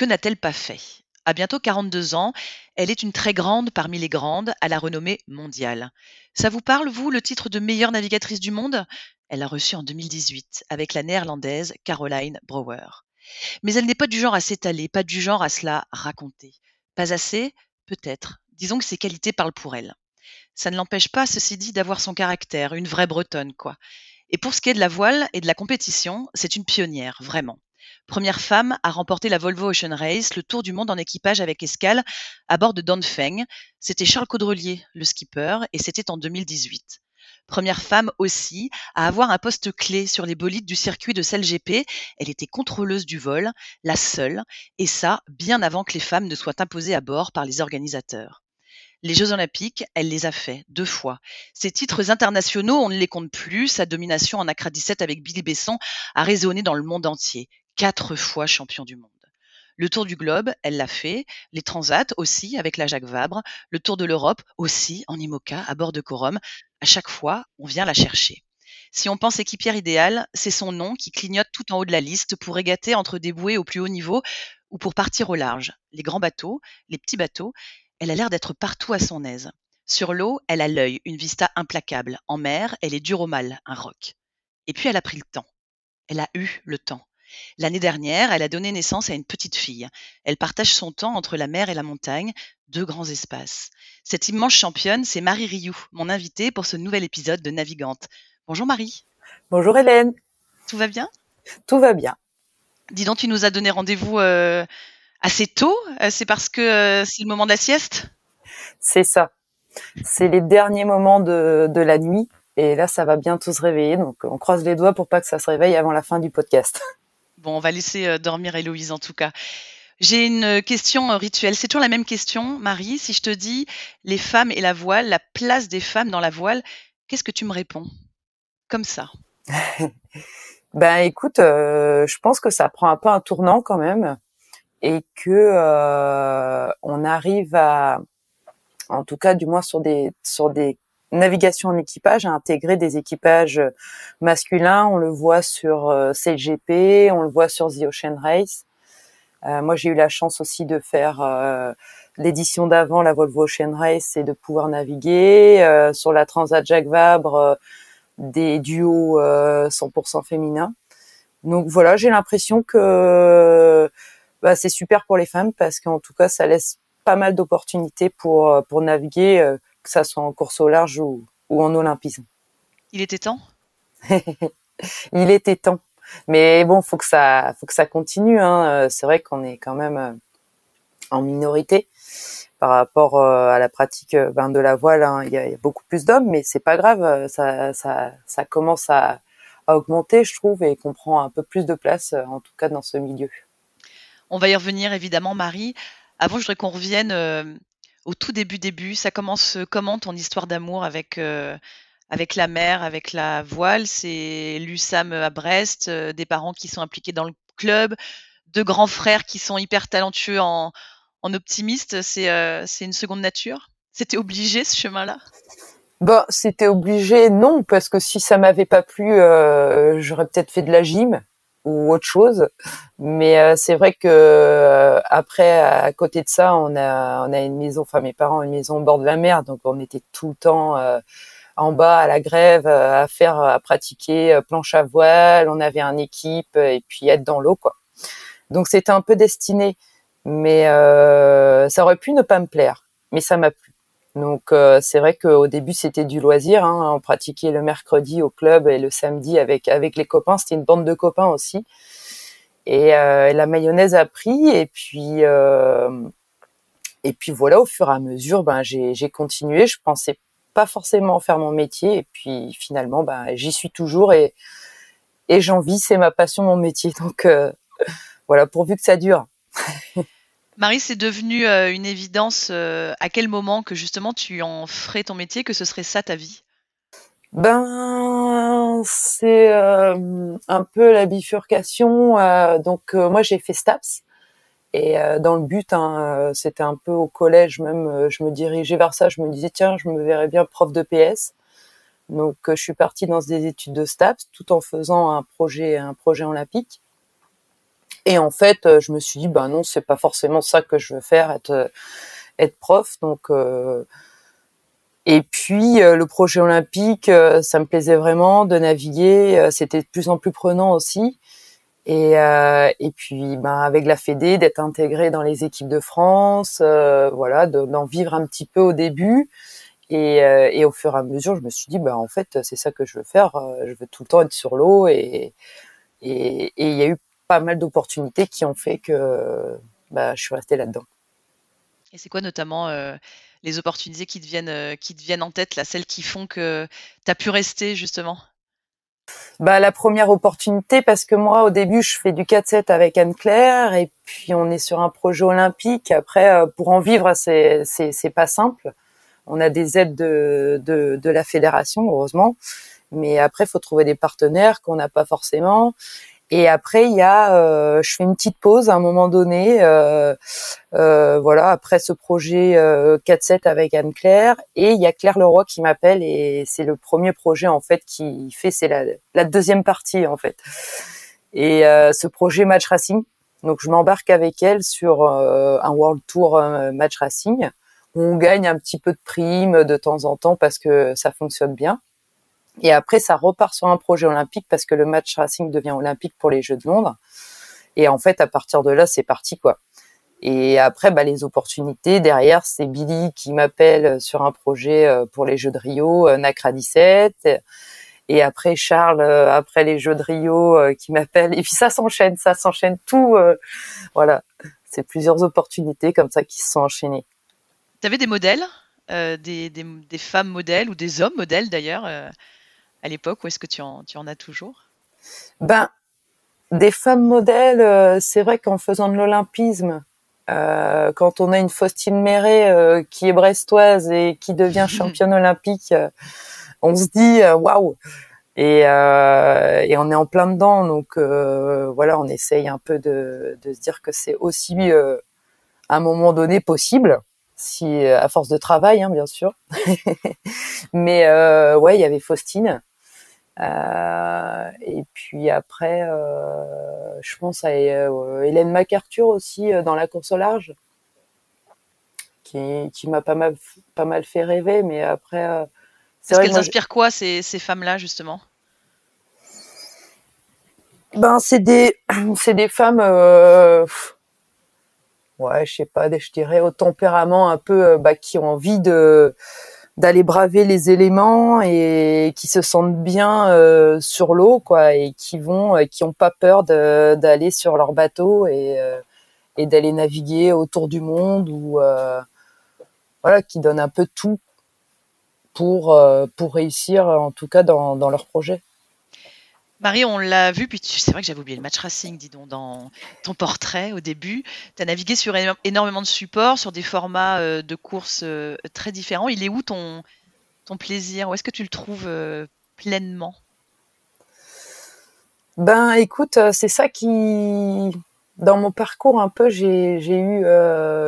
que n'a-t-elle pas fait? À bientôt 42 ans, elle est une très grande parmi les grandes, à la renommée mondiale. Ça vous parle, vous, le titre de meilleure navigatrice du monde? Elle l'a reçu en 2018 avec la néerlandaise Caroline Brouwer. Mais elle n'est pas du genre à s'étaler, pas du genre à se la raconter. Pas assez Peut-être. Disons que ses qualités parlent pour elle. Ça ne l'empêche pas, ceci dit, d'avoir son caractère, une vraie bretonne, quoi. Et pour ce qui est de la voile et de la compétition, c'est une pionnière, vraiment. Première femme à remporter la Volvo Ocean Race, le tour du monde en équipage avec escale à bord de Dongfeng. C'était Charles Caudrelier, le skipper, et c'était en 2018. Première femme aussi à avoir un poste clé sur les bolides du circuit de CLGP. Elle était contrôleuse du vol, la seule, et ça bien avant que les femmes ne soient imposées à bord par les organisateurs. Les Jeux Olympiques, elle les a fait deux fois. Ses titres internationaux, on ne les compte plus. Sa domination en Accra 17 avec Billy Besson a résonné dans le monde entier quatre fois champion du monde. Le tour du globe, elle l'a fait. Les transats aussi, avec la Jacques Vabre. Le tour de l'Europe aussi, en IMOCA, à bord de Corum. À chaque fois, on vient la chercher. Si on pense équipière idéale, c'est son nom qui clignote tout en haut de la liste pour régater entre des bouées au plus haut niveau ou pour partir au large. Les grands bateaux, les petits bateaux, elle a l'air d'être partout à son aise. Sur l'eau, elle a l'œil, une vista implacable. En mer, elle est dure au mal, un roc. Et puis elle a pris le temps. Elle a eu le temps. L'année dernière, elle a donné naissance à une petite fille. Elle partage son temps entre la mer et la montagne, deux grands espaces. Cette immense championne, c'est Marie Rioux, mon invitée pour ce nouvel épisode de Navigante. Bonjour Marie. Bonjour Hélène. Tout va bien? Tout va bien. Dis donc, tu nous as donné rendez-vous euh, assez tôt. Euh, c'est parce que euh, c'est le moment de la sieste? C'est ça. C'est les derniers moments de, de la nuit. Et là, ça va bientôt se réveiller. Donc, on croise les doigts pour pas que ça se réveille avant la fin du podcast. Bon, on va laisser euh, dormir Héloïse en tout cas. J'ai une question euh, rituelle. C'est toujours la même question, Marie. Si je te dis les femmes et la voile, la place des femmes dans la voile, qu'est-ce que tu me réponds? Comme ça. ben écoute, euh, je pense que ça prend un peu un tournant quand même et que on arrive à, en tout cas du moins sur des sur des navigation en équipage a intégré des équipages masculins. On le voit sur euh, CLGP, on le voit sur The Ocean Race. Euh, moi, j'ai eu la chance aussi de faire euh, l'édition d'avant, la Volvo Ocean Race, et de pouvoir naviguer euh, sur la Transat Jacques Vabre, des duos 100% féminins. Donc voilà, j'ai l'impression que bah, c'est super pour les femmes parce qu'en tout cas, ça laisse pas mal d'opportunités pour pour naviguer que ça soit en course au large ou, en olympisme. Il était temps? Il était temps. Mais bon, faut que ça, faut que ça continue. Hein. Euh, c'est vrai qu'on est quand même euh, en minorité par rapport euh, à la pratique ben, de la voile. Hein. Il, y a, beaucoup plus d'hommes, mais c'est pas grave. Ça, ça, ça commence à, à, augmenter, je trouve, et qu'on prend un peu plus de place, en tout cas dans ce milieu. On va y revenir évidemment, Marie. Avant, je voudrais qu'on revienne au tout début début. Ça commence comment ton histoire d'amour avec avec la mer, avec la voile? C'est l'USAM à Brest, des parents qui sont impliqués dans le club, deux grands frères qui sont hyper talentueux en, en optimiste. C'est c'est une seconde nature? C'était obligé ce chemin-là? Bon, c'était obligé, non, parce que si ça m'avait pas plu, j'aurais peut-être fait de la gym ou autre chose. Mais euh, c'est vrai que euh, après, à côté de ça, on a on a une maison, enfin mes parents ont une maison au bord de la mer, donc on était tout le temps euh, en bas à la grève à faire, à pratiquer planche à voile. On avait une équipe et puis être dans l'eau, quoi. Donc c'était un peu destiné, mais ça aurait pu ne pas me plaire, mais ça m'a plu. Donc c'est vrai qu'au début c'était du loisir. Hein. On pratiquait le mercredi au club et le samedi avec avec les copains. C'était une bande de copains aussi. Et euh, la mayonnaise a pris et puis euh, et puis voilà. Au fur et à mesure, ben j'ai j'ai continué. Je pensais pas forcément faire mon métier et puis finalement, ben j'y suis toujours et et j'en vis. C'est ma passion, mon métier. Donc euh, voilà, pourvu que ça dure. Marie, c'est devenu euh, une évidence euh, à quel moment que justement tu en ferais ton métier, que ce serait ça ta vie? Ben, c'est euh, un peu la bifurcation. donc moi j'ai fait STAPS et dans le but, hein, c'était un peu au collège même, je me dirigeais vers ça. Je me disais tiens, je me verrais bien prof de PS. Donc je suis partie dans des études de STAPS tout en faisant un projet, un projet olympique. Et en fait, euh, je me suis dit, ben non, c'est pas forcément ça que je veux faire, être euh, être prof. Donc, euh, et puis le projet olympique, ça me plaisait vraiment de naviguer. C'était de plus en plus prenant aussi. Et, et puis, ben, avec la Fédé, d'être intégré dans les équipes de France, voilà, d'en vivre un petit peu au début. Et, et, au fur et à mesure, je me suis dit, ben, en fait, c'est ça que je veux faire. Je veux tout le temps être sur l'eau. Et il et, y a eu pas mal d'opportunités qui ont fait que bah, je suis restée là-dedans. Et c'est quoi notamment euh, les opportunités qui te, viennent, euh, qui te viennent en tête, là, celles qui font que tu as pu rester justement? Bah, La première opportunité, parce que moi, au début, je fais du 4-7 avec Anne-Claire, et puis on est sur un projet olympique. Après, euh, pour en vivre, c'est, c'est, pas simple. On a des aides de, de, de la fédération, heureusement. Mais après, il faut trouver des partenaires qu'on n'a pas forcément. Et après, il y a, euh, je fais une petite pause à un moment donné, euh, euh, voilà, après ce projet 4-7 avec Anne Claire, et il y a Claire Leroy qui m'appelle et c'est le premier projet en fait qui fait, c'est la, la, deuxième partie en fait. Et ce projet Match Racing, donc je m'embarque avec elle sur un World Tour Match Racing où on gagne un petit peu de primes de temps en temps parce que ça fonctionne bien. Et après, ça repart sur un projet olympique parce que le match racing devient olympique pour les Jeux de Londres. Et en fait, à partir de là, c'est parti, quoi. Et après, bah, les opportunités derrière, c'est Billy qui m'appelle sur un projet euh, pour les Jeux de Rio, euh, NACRA 17. Et après Charles, euh, après les Jeux de Rio, qui m'appelle. Et puis ça s'enchaîne, ça s'enchaîne tout. voilà, c'est plusieurs opportunités comme ça qui se sont enchaînées. Tu avais des modèles, des, femmes modèles ou des hommes modèles d'ailleurs à l'époque ou est-ce que tu en, tu en as toujours? Ben, des femmes modèles, euh, c'est vrai qu'en faisant de l'olympisme, euh, quand on a une Faustine Méret euh, qui est brestoise et qui devient championne olympique, on se dit waouh! Et, et, on est en plein dedans donc voilà on essaye un peu de, de se dire que c'est aussi à un moment donné possible si à force de travail hein, bien sûr. Mais ouais il y avait Faustine euh, et puis après, euh, je pense à euh, Hélène MacArthur aussi dans la course au large, qui, qui m'a pas mal, pas mal fait rêver. Mais après, c'est Est-ce qu'elles inspirent quoi ces, ces femmes-là justement? Ben c'est des, c'est des femmes. Euh, ouais, je sais pas, je dirais au tempérament un peu, bah, qui ont envie de d'aller braver les éléments et qui se sentent bien euh, sur l'eau quoi et qui vont euh, pas peur d'aller sur leur bateau et, euh, et d'aller naviguer autour du monde ou voilà qui donnent un peu tout pour réussir en tout cas dans leur projet. Marie, on l'a vu, puis c'est vrai que j'avais oublié le match racing, dis donc, dans ton portrait au début. Tu as navigué sur énormément de supports, sur des formats euh, de courses euh, très différents. Il est où ton, plaisir? Où est-ce que tu le trouves euh, pleinement? Ben écoute, c'est ça qui. Dans mon parcours, un peu, j'ai eu.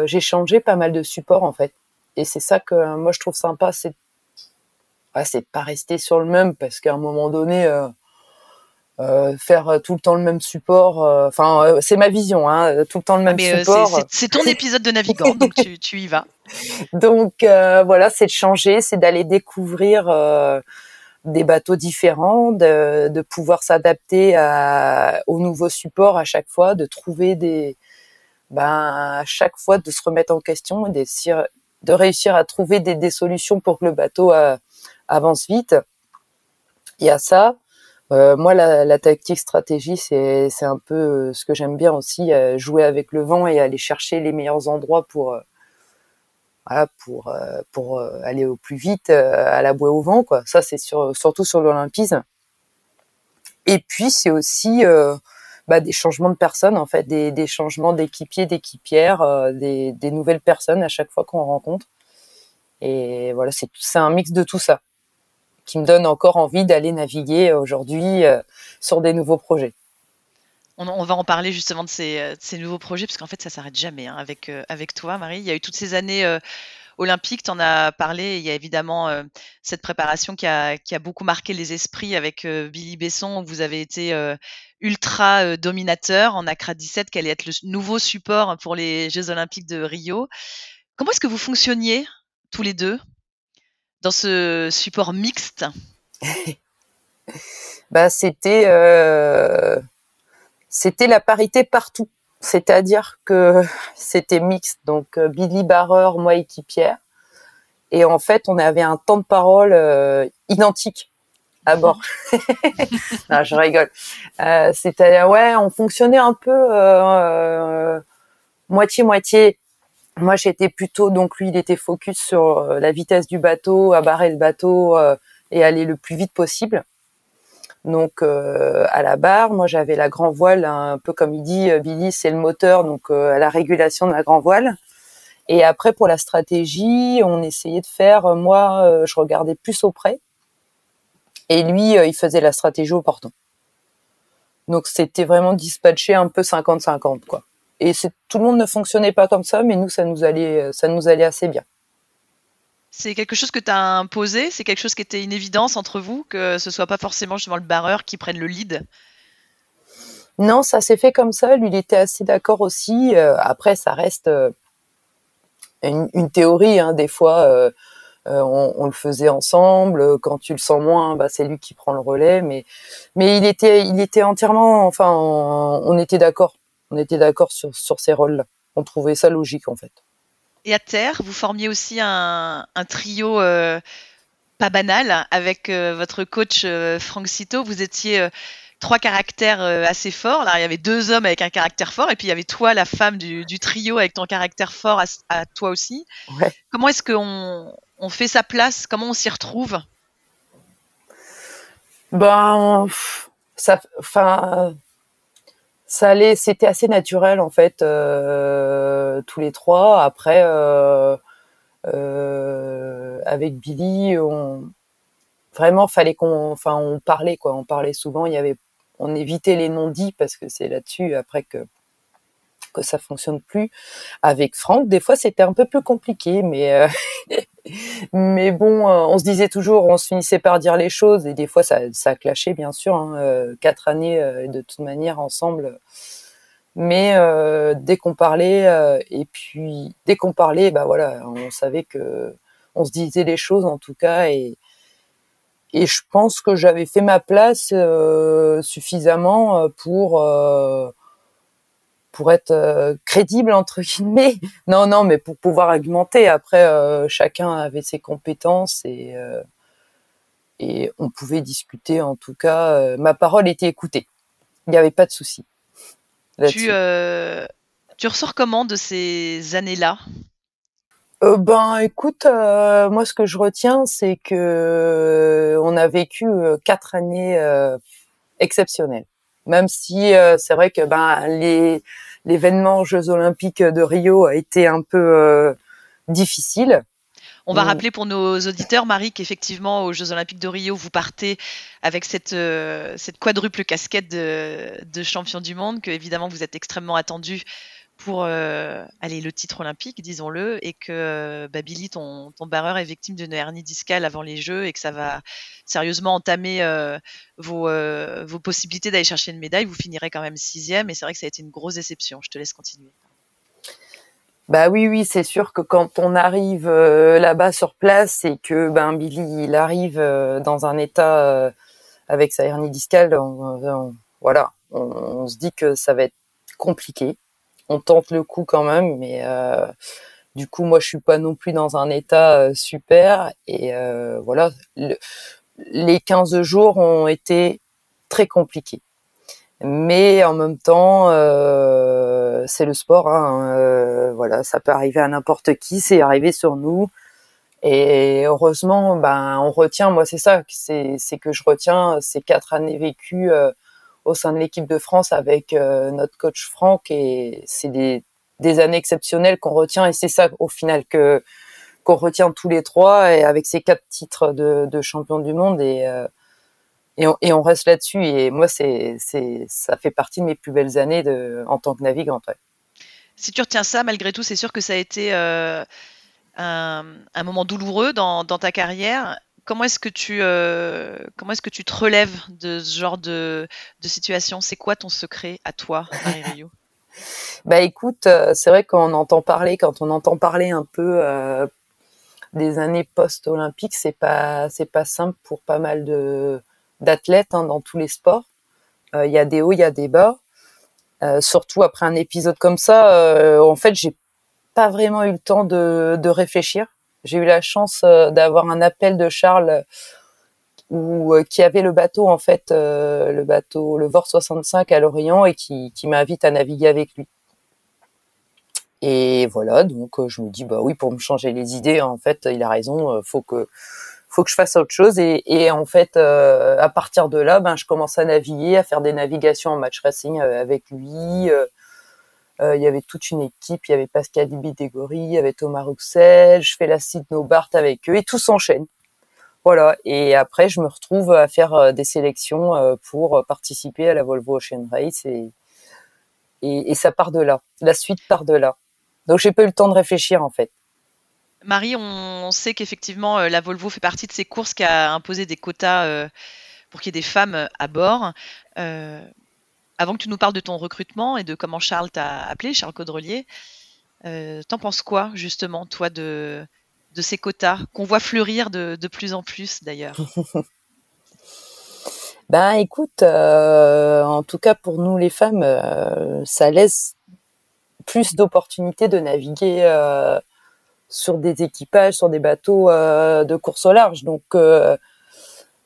j'ai changé pas mal de supports, en fait. Et c'est ça que moi je trouve sympa, c'est. c'est pas rester sur le même, parce qu'à un moment donné euh, faire tout le temps le même support. Euh, enfin, euh, c'est ma vision, hein, tout le temps le même ah, support. C'est ton épisode de navigant, donc tu, tu, y vas. Donc voilà, c'est de changer, c'est d'aller découvrir des bateaux différents, de, de pouvoir s'adapter aux nouveaux supports à chaque fois, de trouver des, ben à chaque fois de se remettre en question, de, de réussir à trouver des, des solutions pour que le bateau avance vite. Il y a ça. Euh, moi, la, tactique stratégie, c'est un peu euh, ce que j'aime bien aussi, euh, jouer avec le vent et aller chercher les meilleurs endroits pour aller au plus vite à la bouée au vent. Ça, c'est sur, surtout sur l'olympisme. Et puis, c'est aussi bah, des changements de personnes, en fait, des, changements d'équipiers, d'équipières, des, nouvelles personnes à chaque fois qu'on rencontre. Et voilà, c'est un mix de tout ça qui me donne encore envie d'aller naviguer aujourd'hui euh, sur des nouveaux projets. On, va en parler justement de ces, euh, nouveaux projets, parce qu'en fait, ça s'arrête jamais hein, avec, euh, avec toi, Marie. Il y a eu toutes ces années olympiques, tu en as parlé. Il y a évidemment cette préparation qui a, qui a, beaucoup marqué les esprits avec Billy Besson, où vous avez été ultra dominateur en Accra 17, qui allait être le nouveau support pour les Jeux olympiques de Rio. Comment est-ce que vous fonctionniez tous les deux dans ce support mixte bah, c'était euh, c'était la parité partout. C'est-à-dire que c'était mixte, donc euh, Billy Barreur, moi équipière, et en fait on avait un temps de parole euh, identique à bord. non, je rigole. Euh, C'était ouais, on fonctionnait un peu moitié moitié. Moi, j'étais plutôt donc lui, il était focus sur euh, la vitesse du bateau, à barrer le bateau euh, et aller le plus vite possible. Donc euh, à la barre, moi j'avais la grand voile, un peu comme il dit Billy, c'est le moteur, donc à la régulation de la grand voile. Et après pour la stratégie, on essayait de faire, moi je regardais plus auprès, et lui il faisait la stratégie au portant. Donc c'était vraiment dispatché un peu 50-50 quoi et tout le monde ne fonctionnait pas comme ça, mais nous, ça nous allait, ça nous allait assez bien. C'est quelque chose que tu as imposé? C'est quelque chose qui était une évidence entre vous, que ce soit pas forcément justement le barreur qui prenne le lead? Non, ça s'est fait comme ça. Lui, il était assez d'accord aussi. Euh, après, ça reste euh, une, théorie. Hein. Des fois, euh, on, le faisait ensemble. Quand tu le sens moins, bah, c'est lui qui prend le relais. Mais, mais il était, il était entièrement. Enfin, on était d'accord on était d'accord sur, sur ces rôles-là. On trouvait ça logique en fait. Et à terre, vous formiez aussi un, trio euh, pas banal avec euh, votre coach euh, Franck Cito. Vous étiez trois caractères assez forts. Là, il y avait deux hommes avec un caractère fort, et puis il y avait toi, la femme du, trio, avec ton caractère fort à, toi aussi. Comment est-ce qu'on on fait sa place? Comment on s'y retrouve? Ben, ça, enfin, ça c'était assez naturel en fait, euh, tous les trois. Après, euh, euh, avec Billy, on vraiment fallait qu'on, enfin, on parlait quoi, on parlait souvent. Il avait, on évitait les non-dits parce que c'est là-dessus après que que ça fonctionne plus. Avec Franck, des fois c'était un peu plus compliqué, mais mais bon, euh, on se disait toujours, on se finissait par dire les choses et des fois ça, ça a clashé bien sûr. Hein, euh, quatre années euh, de toute manière ensemble, mais dès qu'on parlait et puis dès qu'on parlait, bah voilà, on savait que on se disait les choses en tout cas et et je pense que j'avais fait ma place suffisamment pour pour être euh, crédible entre guillemets. Non, non, mais pour pouvoir argumenter. Après, euh, chacun avait ses compétences et euh, et on pouvait discuter. En tout cas, ma parole était écoutée. Il n'y avait pas de souci. Tu tu ressors comment de ces années-là? Ben, écoute, moi, ce que je retiens, c'est que on a vécu quatre années exceptionnel. Même si c'est vrai que ben les l'événement Jeux Olympiques de Rio a été un peu difficile. On va rappeler pour nos auditeurs, Marie, qu'effectivement, aux Jeux Olympiques de Rio, vous partez avec cette, euh, cette quadruple casquette de, champion du monde, que évidemment vous êtes extrêmement attendu pour euh, aller le titre olympique, disons-le, et que bah, Billy, ton, barreur, est victime d'une hernie discale avant les Jeux et que ça va sérieusement entamer euh, vos, possibilités d'aller chercher une médaille. Vous finirez quand même sixième, et c'est vrai que ça a été une grosse déception. Je te laisse continuer. Bah oui, oui, c'est sûr que quand on arrive euh, là-bas sur place et que ben Billy il arrive euh, dans un état euh, avec sa hernie discale, voilà, on, se dit que ça va être compliqué. On tente le coup quand même, mais du coup moi je suis pas non plus dans un état super et voilà, les 15 jours ont été très compliqués mais en même temps, euh, c'est le sport. Hein, euh, voilà, ça peut arriver à n'importe qui, c'est arrivé sur nous. Et heureusement, ben, on retient. Moi, c'est ça, c'est, que je retiens ces quatre années vécues euh, au sein de l'équipe de France avec notre coach Franck. Et c'est des, années exceptionnelles qu'on retient. Et c'est ça, au final, que qu'on retient tous les trois. Et avec ces quatre titres de, champion du monde et on, et on reste là-dessus. Et moi, c'est, c'est, ça fait partie de mes plus belles années en tant que navigante. Si tu retiens ça, malgré tout, c'est sûr que ça a été euh, un, moment douloureux dans, ta carrière. Comment est-ce que tu euh, comment est-ce que tu te relèves de ce genre de, de situation? C'est quoi ton secret à toi, Marie Rio Bah écoute, euh, c'est vrai qu'on entend parler quand on entend parler un peu euh, des années post-olympiques, c'est pas c'est pas simple pour pas mal de d'athlètes hein, dans tous les sports. Il y a des hauts, il y a des bas. Surtout après un épisode comme ça, en fait, j'ai pas vraiment eu le temps de, de réfléchir. J'ai eu la chance d'avoir un appel de Charles où, qui avait le bateau en fait, le bateau le VOR 65 à l'Orient et qui, qui m'invite à naviguer avec lui. Et voilà, donc je me dis bah oui pour me changer les idées, en fait il a raison, faut que faut que je fasse autre chose et, en fait euh, à partir de là ben je commence à naviguer à faire des navigations en match racing euh, avec lui euh, il y avait toute une équipe il y avait Pascal Bidégory il y avait Thomas Rouxel je fais la Sydney Bart avec eux et tout s'enchaîne. Voilà. Et après je me retrouve à faire des sélections pour participer à la Volvo Ocean Race et, ça part de là. La suite part de là. Donc j'ai pas eu le temps de réfléchir en fait. Marie, on sait qu'effectivement, euh, la Volvo fait partie de ces courses qui a imposé des quotas euh, pour qu'il y ait des femmes euh, à bord. Avant que tu nous parles de ton recrutement et de comment Charles t'a appelé, Charles Caudrelier, t'en penses quoi justement, toi, de, ces quotas qu'on voit fleurir de, plus en plus d'ailleurs? Ben écoute, en tout cas pour nous les femmes, ça laisse plus d'opportunités de naviguer sur des équipages, sur des bateaux euh, de course au large. Donc euh,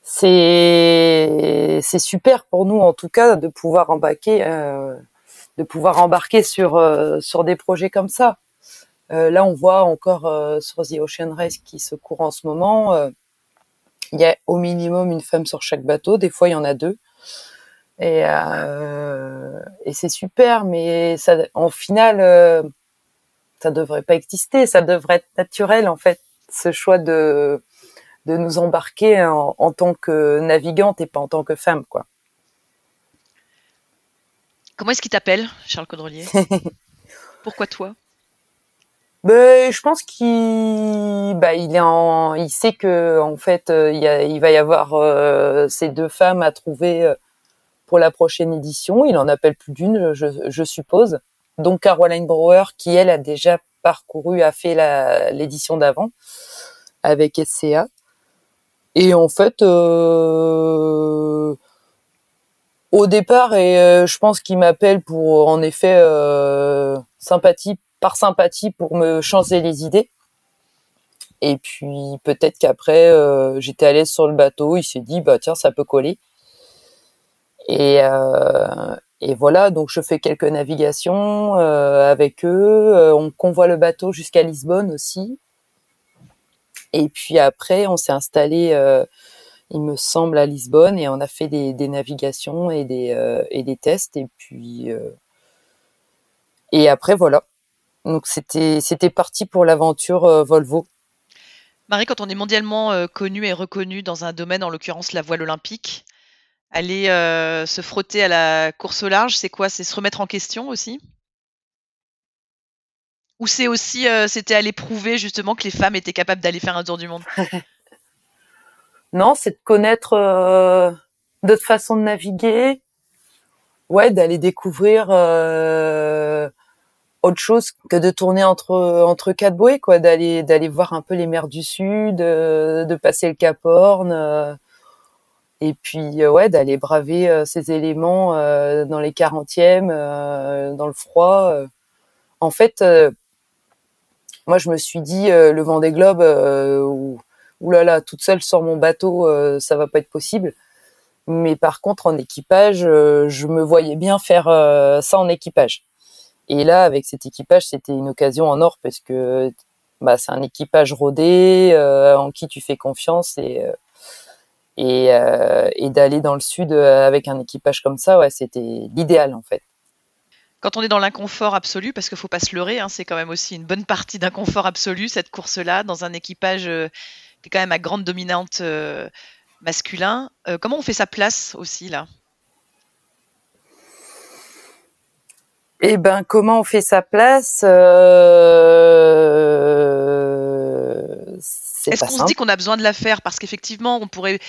c'est c'est super pour nous en tout cas de pouvoir embarquer euh, de pouvoir embarquer sur sur des projets comme ça. là, on voit encore sur The Ocean Race qui se court en ce moment, il y a au minimum une femme sur chaque bateau. Des fois, il y en a deux. Et, et c'est super, mais ça, en final, ça devrait pas exister, ça devrait être naturel en fait, ce choix de de nous embarquer en, en tant que navigante et pas en tant que femme quoi. Comment est-ce qu'il t'appelle, Charles Caudrelier? Pourquoi toi? Ben, je pense qu'il bah, il est en il sait que en fait euh, il, y a, il va y avoir euh, ces deux femmes à trouver euh, pour la prochaine édition. Il en appelle plus d'une, je, je suppose donc Caroline Brouwer qui elle a déjà parcouru, a fait l'édition d'avant avec SCA. Et en fait, euh, au départ, et euh, je pense qu'il m'appelle pour en effet euh, sympathie par sympathie pour me changer les idées. Et puis peut-être qu'après j'étais à l'aise sur le bateau, il s'est dit bah tiens ça peut coller. Et, et voilà, donc je fais quelques navigations avec eux. On convoie le bateau jusqu'à Lisbonne aussi. Et puis après, on s'est installé euh, il me semble, à Lisbonne, et on a fait des, navigations et des, euh, et des tests, et puis euh, et après voilà. Donc c'était c'était parti pour l'aventure Volvo. Marie, quand on est mondialement connu et reconnu dans un domaine, en l'occurrence la voile olympique, aller se frotter à la course au large, c'est quoi? C'est se remettre en question aussi? Ou c'est aussi c'était aller prouver justement que les femmes étaient capables d'aller faire un tour du monde Non, c'est de connaître euh, d'autres façons de naviguer. Ouais, d'aller découvrir euh, autre chose que de tourner entre entre quatre bouées, quoi. D'aller d'aller voir un peu les mers du Sud, euh, de passer le Cap Horn, euh, et puis ouais, d'aller braver ces éléments dans les quarantièmes, dans le froid. En fait, moi, je me suis dit le vent des globes oulala, là là, toute seule sur mon bateau, euh, ça va pas être possible. Mais par contre, en équipage, euh, je me voyais bien faire euh, ça en équipage. Et là, avec cet équipage, c'était une occasion en or parce que bah, c'est un équipage rodé en qui tu fais confiance et et, et d'aller dans le sud avec un équipage comme ça, ouais, c'était l'idéal en fait quand on est dans l'inconfort absolu, parce qu'il faut pas se leurrer, hein, c'est quand même aussi une bonne partie d'inconfort absolu cette course-là dans un équipage qui est quand même à grande dominante euh, masculin. Euh, comment on fait sa place aussi là? Eh ben, comment on fait sa place euh... Est-ce qu'on se dit qu'on a besoin de la faire? Parce qu'effectivement, on pourrait.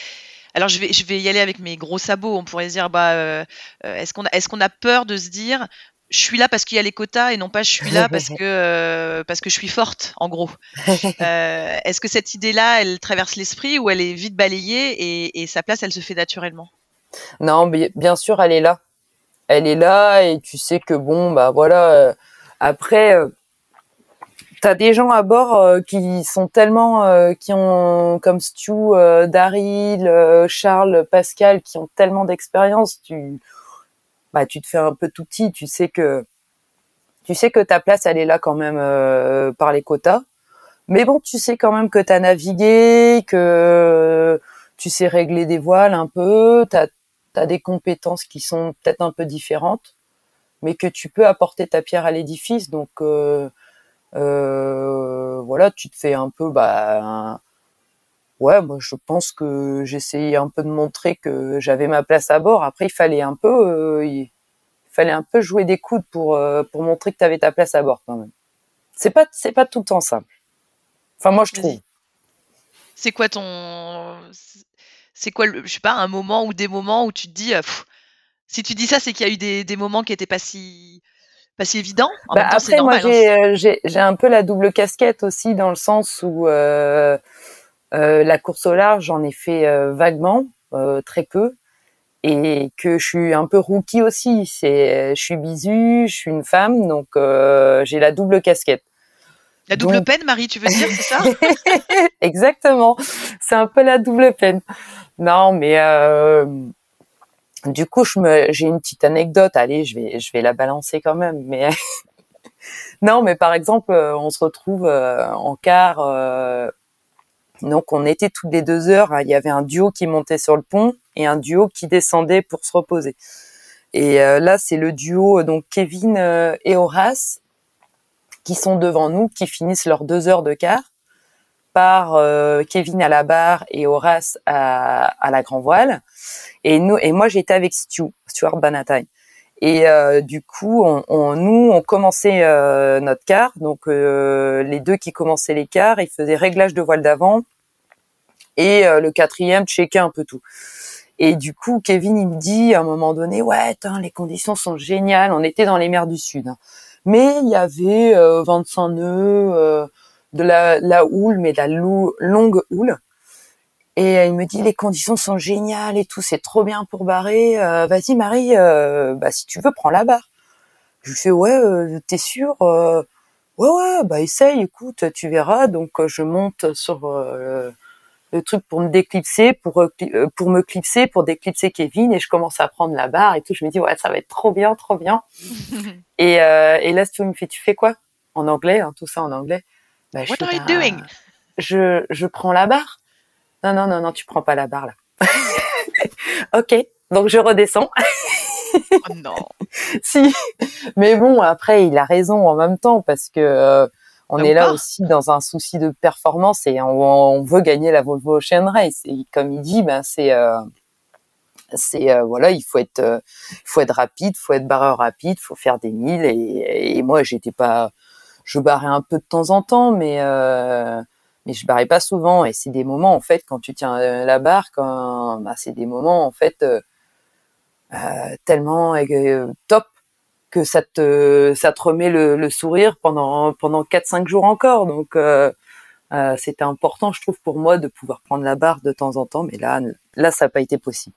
Alors je vais, je vais y aller avec mes gros sabots. On pourrait dire, bah, euh, est-ce qu'on a, est-ce qu'on a peur de se dire, je suis là parce qu'il y a les quotas et non pas je suis là parce que euh, parce que je suis forte en gros. Euh, Est-ce que cette idée-là, elle traverse l'esprit ou elle est vite balayée et, et, sa place, elle se fait naturellement? Non, bien sûr, elle est là. Elle est là et tu sais que bon, bah voilà. Euh, après, euh, t'as des gens à bord qui sont tellement, qui ont comme Stu, Daryl, Charles, Pascal, qui ont tellement d'expérience. Tu bah, tu te fais un peu tout petit, tu sais que tu sais que ta place elle est là quand même euh, par les quotas. Mais bon, tu sais quand même que tu as navigué, que tu sais régler des voiles un peu, tu as, des compétences qui sont peut-être un peu différentes, mais que tu peux apporter ta pierre à l'édifice. Donc euh, euh, voilà, tu te fais un peu bah, ouais, moi je pense que j'essayais un peu de montrer que j'avais ma place à bord. Après, il fallait un peu, euh, il fallait un peu jouer des coudes pour euh, pour montrer que tu avais ta place à bord quand même. C'est pas c'est pas tout le temps simple. Enfin, moi je trouve. C'est quoi ton, c'est quoi le, je sais pas, un moment ou des moments où tu te dis, euh, si tu dis ça, c'est qu'il y a eu des, des moments qui étaient pas si pas si évidents. bah après, moi hein. j'ai j'ai un peu la double casquette aussi dans le sens où euh, la course au large, j'en ai fait euh, vaguement, euh, très peu, et que je suis un peu rookie aussi. C'est, je suis bisu, je suis une femme, donc j'ai la double casquette. La double peine, Marie, tu veux dire, c'est ça? Exactement. C'est un peu la double peine. Non, mais euh, du coup, je me, j'ai une petite anecdote. Allez, je vais, je vais la balancer quand même. Mais non, mais par exemple, on se retrouve en quart donc on était toutes les deux heures, hein. il y avait un duo qui montait sur le pont et un duo qui descendait pour se reposer. Et euh, là c'est le duo donc Kevin euh, et Horace qui sont devant nous, qui finissent leurs deux heures de quart par euh, Kevin à la barre et Horace à, la grand voile. Et nous et moi j'étais avec Stu, Stuart Banatine. Et du coup, on, nous, on commençait notre quart. Donc, les deux qui commençaient les quarts, ils faisaient réglage de voile d'avant, et euh, le quatrième checker un peu tout. Et du coup, Kevin, il me dit à un moment donné, ouais, les conditions sont géniales. On était dans les mers du Sud, mais il y avait 25 euh, nœuds, euh, de la, la, houle, mais de la longue houle. Et il me dit, les conditions sont géniales et tout, c'est trop bien pour barrer. Vas-y, Marie, bah si tu veux, prends la barre. Je lui fais, ouais, t'es sûr Ouais, ouais, bah essaye, écoute, tu verras. Donc je monte sur le truc pour me déclipser, pour euh, euh, pour me clipser, pour déclipser Kevin et je commence à prendre la barre et tout. Je me dis ouais ça va être trop bien, trop bien. et euh, et là tu me fais tu fais quoi? En anglais, hein, tout ça en anglais. Bah, What are you doing? Je je prends la barre. Non non non non tu prends pas la barre là. ok, donc je redescends. oh non. si, mais bon, après, il a raison en même temps parce que euh, on est là aussi dans un souci de performance et on, veut gagner la Volvo Ocean Race. Et comme il dit, ben c'est euh, c'est euh, voilà, il faut être faut être rapide, faut être barreur rapide, faut faire des milles et, et moi j'étais pas, je barrais un peu de temps en temps, mais mais je barrais pas souvent et c'est des moments en fait quand tu tiens la barre, quand bah, c'est des moments en fait euh, tellement euh, top que ça te ça te remet le, le sourire pendant pendant quatre cinq jours encore. Donc euh, euh, c'était important je trouve pour moi de pouvoir prendre la barre de temps en temps mais là là ça n'a pas été possible.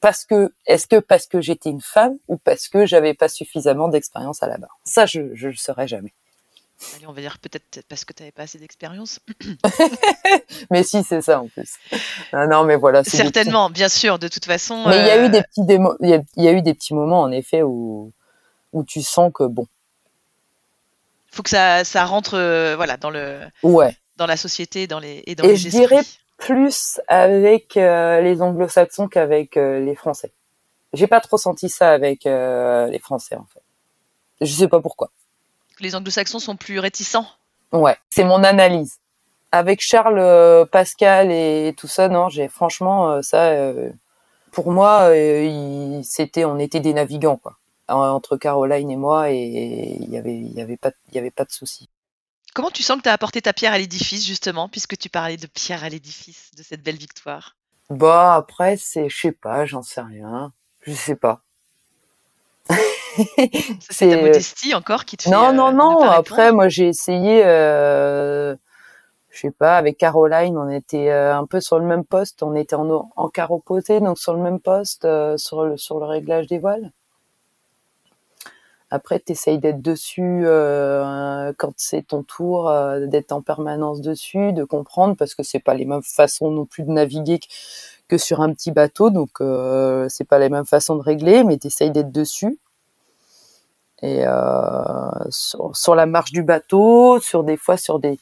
Parce que est-ce que parce que j'étais une femme ou parce que j'avais pas suffisamment d'expérience à la barre? Ça je je le saurais jamais Allez, on va dire peut-être parce que tu n'avais pas assez d'expérience. mais si, c'est ça en plus. Non, non mais voilà. Certainement, bien sûr, de toute façon. Mais il y a eu des petits il y, a eu des petits moments en effet où où tu sens que bon. Faut que ça, ça rentre euh, voilà dans le. Ouais. Dans la société, dans les et dans et je dirais plus avec euh, les Anglo-Saxons qu'avec euh, les Français. J'ai pas trop senti ça avec les Français en fait. Je sais pas pourquoi les anglo-saxons sont plus réticents. Ouais, c'est mon analyse. Avec Charles, euh, Pascal et tout ça, non, j'ai franchement euh, ça. Euh, pour moi, c'était, on était des navigants quoi, entre Caroline et moi, et il y avait, il y avait pas, il y avait pas de souci. Comment tu sens que tu as apporté ta pierre à l'édifice justement, puisque tu parlais de pierre à l'édifice de cette belle victoire? Bah après, c'est, je sais pas, j'en sais rien, je sais pas. c'est ta modestie encore qui te fait. Non, non, euh, non. Après, moi, j'ai essayé. Euh, je sais pas, avec Caroline, on était euh, un peu sur le même poste. On était en, en quart opposé, donc sur le même poste, euh, sur le sur le réglage des voiles. Après, tu essayes d'être dessus euh, quand c'est ton tour, d'être en permanence dessus, de comprendre, parce que c'est pas les mêmes façons non plus de naviguer que sur un petit bateau, donc c'est pas les mêmes façons de régler, mais tu essayes d'être dessus et euh, sur, la marche du bateau, sur des fois sur des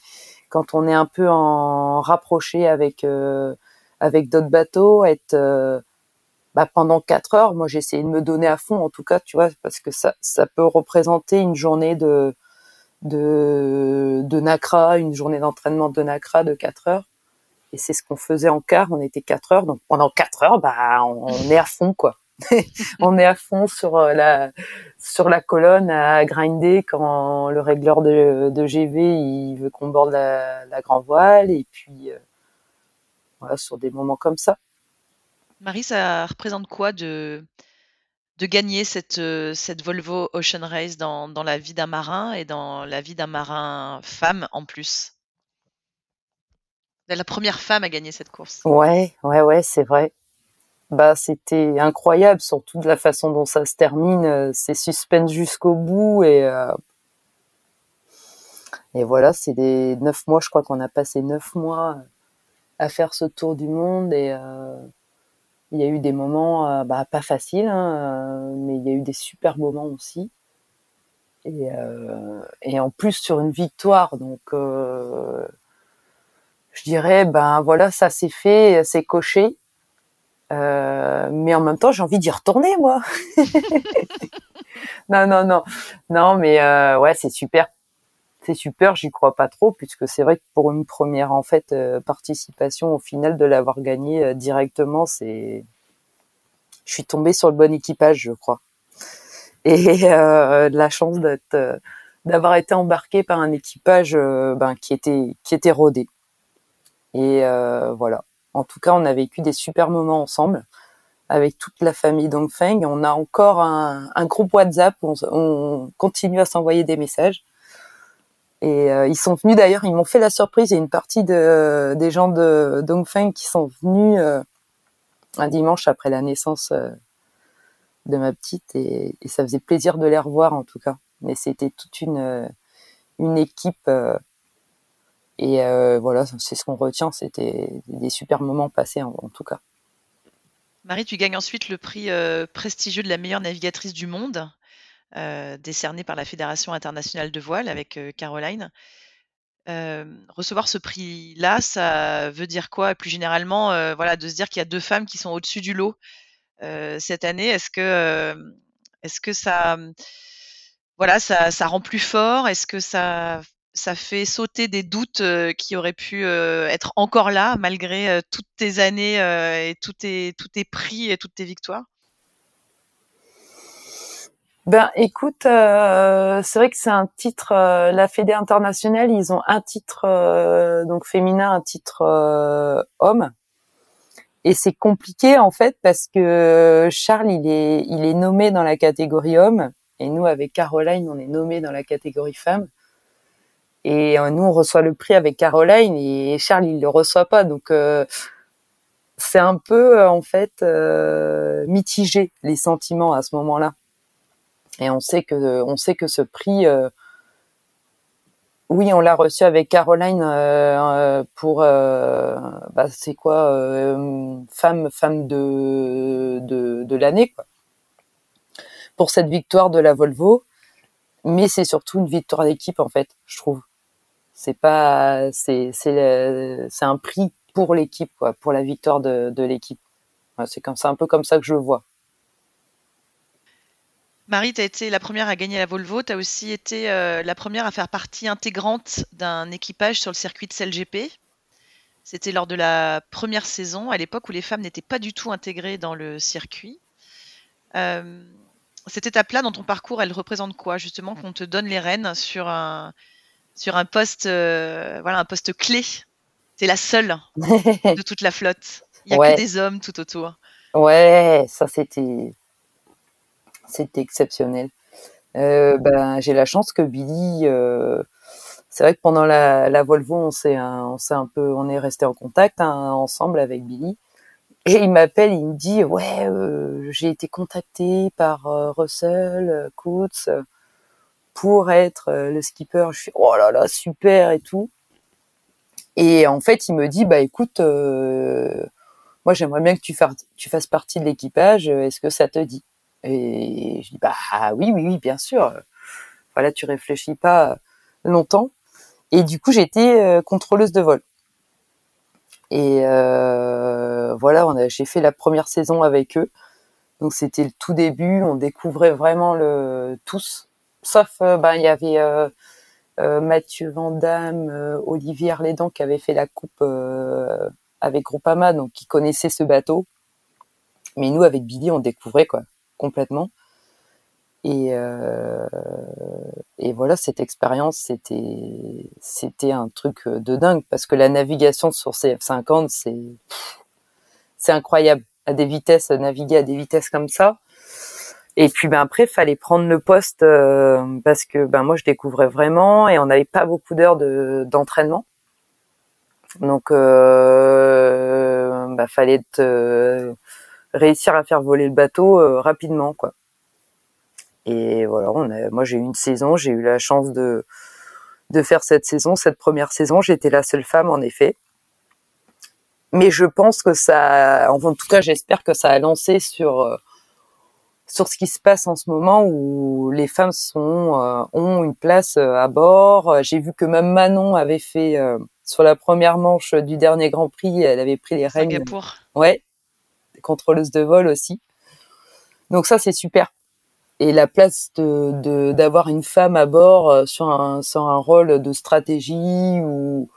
quand on est un peu en rapproché avec euh, avec d'autres bateaux, être euh, bah, pendant quatre heures, moi j'ai essayé de me donner à fond en tout cas, tu vois, parce que ça ça peut représenter une journée de de de Nacra, une journée d'entraînement de Nacra de quatre heures. Et c'est ce qu'on faisait en quart, on était quatre heures, donc pendant quatre heures, bah on est à fond quoi. on est à fond sur euh, la sur la colonne à grinder quand le régleur de, de GV il veut qu'on borde la, la, grand voile et puis euh, voilà sur des moments comme ça. Marie, ça représente quoi de de gagner cette, euh, cette Volvo Ocean Race dans, dans la vie d'un marin et dans la vie d'un marin femme en plus? La première femme à gagner cette course. Ouais, ouais, ouais, c'est vrai bah c'était incroyable, surtout de la façon dont ça se termine. Euh, c'est suspense jusqu'au bout et euh, et voilà, c'est des neuf mois. Je crois qu'on a passé neuf mois à faire ce tour du monde et euh, il y a eu des moments bah, pas faciles, hein, mais il y a eu des super moments aussi. Et, et en plus sur une victoire, donc je dirais ben voilà, ça s'est fait, c'est coché. Euh, mais en même temps, j'ai envie d'y retourner, moi. non, non, non, non, mais euh, ouais, c'est super, c'est super. J'y crois pas trop, puisque c'est vrai que pour une première en fait euh, participation au final de l'avoir gagné euh, directement, c'est, je suis tombée sur le bon équipage, je crois, et euh, la chance d'être, d'avoir été embarquée par un équipage ben, qui était qui était rodé. Et voilà en tout cas, on a vécu des super moments ensemble avec toute la famille Dongfeng. On a encore un, groupe WhatsApp où on, continue à s'envoyer des messages. Et euh, ils sont venus d'ailleurs, ils m'ont fait la surprise. Il y a une partie de, des gens de Dongfeng qui sont venus euh, un dimanche après la naissance euh, de ma petite et, ça faisait plaisir de les revoir en tout cas. Mais c'était toute une, une équipe et euh, voilà, c'est ce qu'on retient. C'était des super moments passés en, tout cas. Marie, tu gagnes ensuite le prix euh, prestigieux de la meilleure navigatrice du monde, euh, décerné par la Fédération internationale de voile avec Caroline. recevoir ce prix-là, ça veut dire quoi? Plus généralement, voilà, de se dire qu'il y a deux femmes qui sont au-dessus du lot, cette année. Est-ce que, est-ce que ça, voilà, ça ça rend plus fort? Est-ce que ça ça fait sauter des doutes, qui auraient pu, être encore là malgré, toutes tes années, et tous tes tes prix et toutes tes victoires? Ben écoute, euh, c'est vrai que c'est un titre, euh, la Fédé internationale, ils ont un titre euh, donc féminin, un titre homme, et c'est compliqué en fait parce que Charles il est il est nommé dans la catégorie homme et nous avec Caroline on est nommé dans la catégorie femme et nous on reçoit le prix avec Caroline et Charles il le reçoit pas donc c'est un peu en fait mitigé les sentiments à ce moment-là. Et on sait que on sait que ce prix, euh, oui, on l'a reçu avec Caroline euh, euh, pour, bah, c'est quoi, femme femme de de, de l'année quoi, pour cette victoire de la Volvo. Mais c'est surtout une victoire d'équipe en fait, je trouve. C'est pas, c'est c'est un prix pour l'équipe quoi, pour la victoire de de l'équipe. C'est comme ça, un peu comme ça que je le vois. Marie, tu as été la première à gagner la Volvo. Tu as aussi été euh, la première à faire partie intégrante d'un équipage sur le circuit de CLGP. C'était lors de la première saison, à l'époque où les femmes n'étaient pas du tout intégrées dans le circuit. Euh, cette étape-là, dans ton parcours, elle représente quoi Justement, qu'on te donne les rênes sur un, sur un poste, euh, voilà, un poste clé. Es la seule de toute la flotte. Il n'y a que des hommes tout autour. Ouais, ça c'était c'était exceptionnel. Euh, ben, j'ai la chance que Billy, euh, c'est vrai que pendant la, la Volvo, on s'est on s'est un peu, on est resté en contact hein, ensemble avec Billy. Et il m'appelle, il me dit ouais, euh, j'ai été contacté par Russell Coates pour être le skipper. Je suis oh là là super et tout. Et en fait, il me dit bah écoute, moi j'aimerais bien que tu, fasses, partie de l'équipage. Est-ce que ça te dit? Et je dis bah oui oui oui bien sûr. Voilà, tu réfléchis pas longtemps. Et du coup, j'étais euh, contrôleuse de vol. Et euh, voilà, j'ai fait la première saison avec eux. Donc c'était le tout début, on découvrait vraiment le tous, sauf euh, ben il y avait euh, euh Mathieu Vandamme, Olivier Arlédan qui avait fait la coupe avec Groupama, donc qui connaissait ce bateau. Mais nous avec Billy, on découvrait quoi complètement. Et, voilà, cette expérience, c'était c'était un truc de dingue parce que la navigation sur CF50, c'est c'est incroyable à des vitesses, naviguer à des vitesses comme ça. Et puis ben après, fallait prendre le poste euh, parce que ben moi je découvrais vraiment et on n'avait pas beaucoup d'heures de d'entraînement. Donc euh, ben, fallait être réussir à faire voler le bateau euh, rapidement, quoi. Et voilà, moi j'ai eu une saison, j'ai eu la chance de de faire cette saison, cette première saison. J'étais la seule femme, en effet. Mais je pense que ça, en tout cas, j'espère que ça a lancé sur euh, sur ce qui se passe en ce moment où les femmes sont euh, ont une place à bord. J'ai vu que même Manon avait fait sur la première manche du dernier Grand Prix, elle avait pris les règnes. Singapour. Ouais, contrôleuse de vol aussi. Donc ça, c'est super. Et la place de d'avoir une femme à bord euh, sur un sur un rôle de stratégie ou